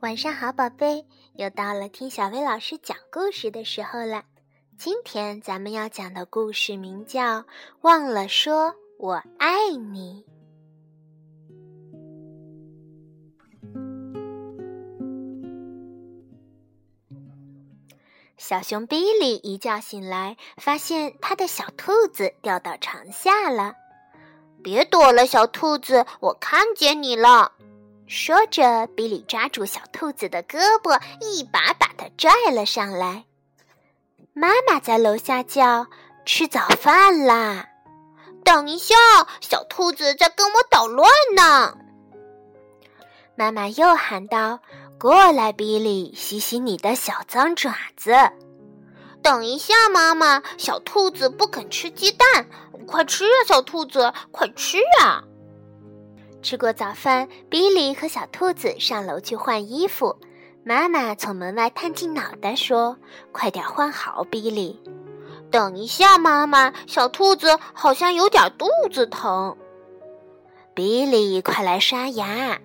晚上好，宝贝，又到了听小薇老师讲故事的时候了。今天咱们要讲的故事名叫《忘了说我爱你》。小熊比利一觉醒来，发现他的小兔子掉到床下了。别躲了，小兔子，我看见你了。说着，比利抓住小兔子的胳膊，一把把它拽了上来。妈妈在楼下叫：“吃早饭啦！”等一下，小兔子在跟我捣乱呢。妈妈又喊道：“过来，比利，洗洗你的小脏爪子。”等一下，妈妈，小兔子不肯吃鸡蛋，快吃啊，小兔子，快吃啊！吃过早饭，比利和小兔子上楼去换衣服。妈妈从门外探进脑袋说：“快点换好，比利。”等一下，妈妈，小兔子好像有点肚子疼。比利，快来刷牙。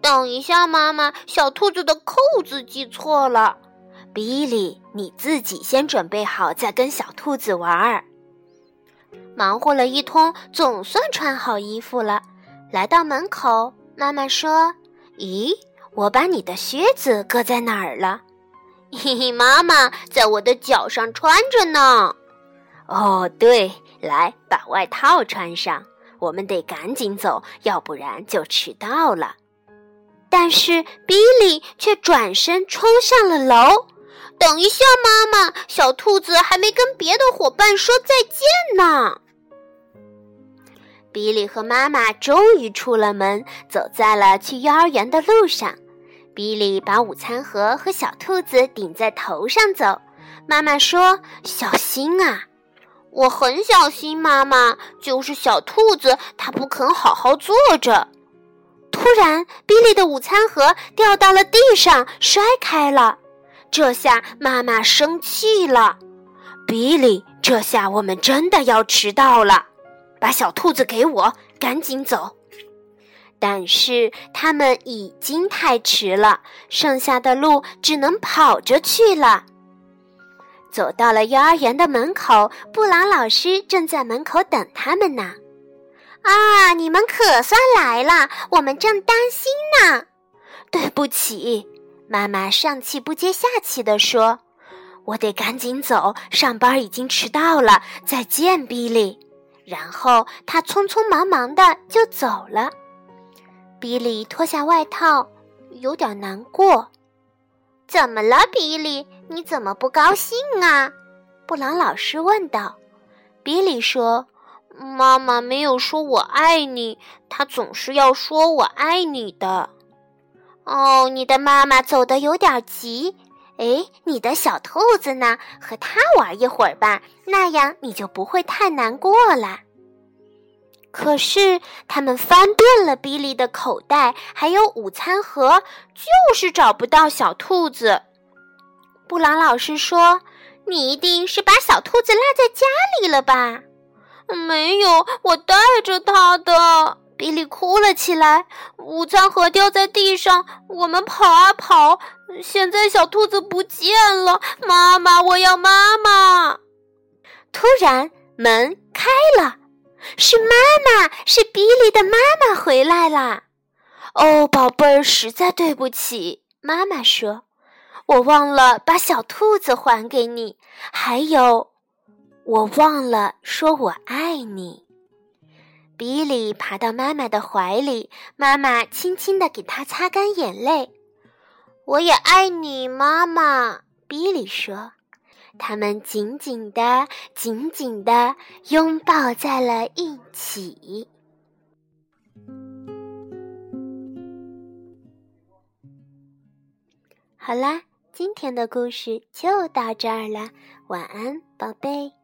等一下，妈妈，小兔子的扣子系错了。比利，你自己先准备好，再跟小兔子玩儿。忙活了一通，总算穿好衣服了。来到门口，妈妈说：“咦，我把你的靴子搁在哪儿了？”“嘿嘿，妈妈，在我的脚上穿着呢。”“哦，对，来把外套穿上，我们得赶紧走，要不然就迟到了。”但是比利却转身冲上了楼。“等一下，妈妈，小兔子还没跟别的伙伴说再见呢。”比利和妈妈终于出了门，走在了去幼儿园的路上。比利把午餐盒和小兔子顶在头上走。妈妈说：“小心啊！”我很小心，妈妈。就是小兔子，它不肯好好坐着。突然，比利的午餐盒掉到了地上，摔开了。这下妈妈生气了。比利，这下我们真的要迟到了。把小兔子给我，赶紧走！但是他们已经太迟了，剩下的路只能跑着去了。走到了幼儿园的门口，布朗老师正在门口等他们呢。啊，你们可算来了，我们正担心呢。对不起，妈妈上气不接下气地说：“我得赶紧走，上班已经迟到了。再见，比利。”然后他匆匆忙忙的就走了。比利脱下外套，有点难过。怎么了，比利？你怎么不高兴啊？布朗老师问道。比利说：“妈妈没有说我爱你，她总是要说我爱你的。”哦，你的妈妈走的有点急。哎，你的小兔子呢？和它玩一会儿吧，那样你就不会太难过了。可是他们翻遍了比利的口袋，还有午餐盒，就是找不到小兔子。布朗老师说：“你一定是把小兔子落在家里了吧？”“没有，我带着它的。”比利哭了起来。午餐盒掉在地上，我们跑啊跑，现在小兔子不见了。妈妈，我要妈妈！突然，门开了，是妈妈，是比利的妈妈回来啦。哦，宝贝儿，实在对不起，妈妈说，我忘了把小兔子还给你，还有，我忘了说我爱你。比利爬到妈妈的怀里，妈妈轻轻地给他擦干眼泪。“我也爱你，妈妈。”比利说。他们紧紧地、紧紧地拥抱在了一起。好啦，今天的故事就到这儿了，晚安，宝贝。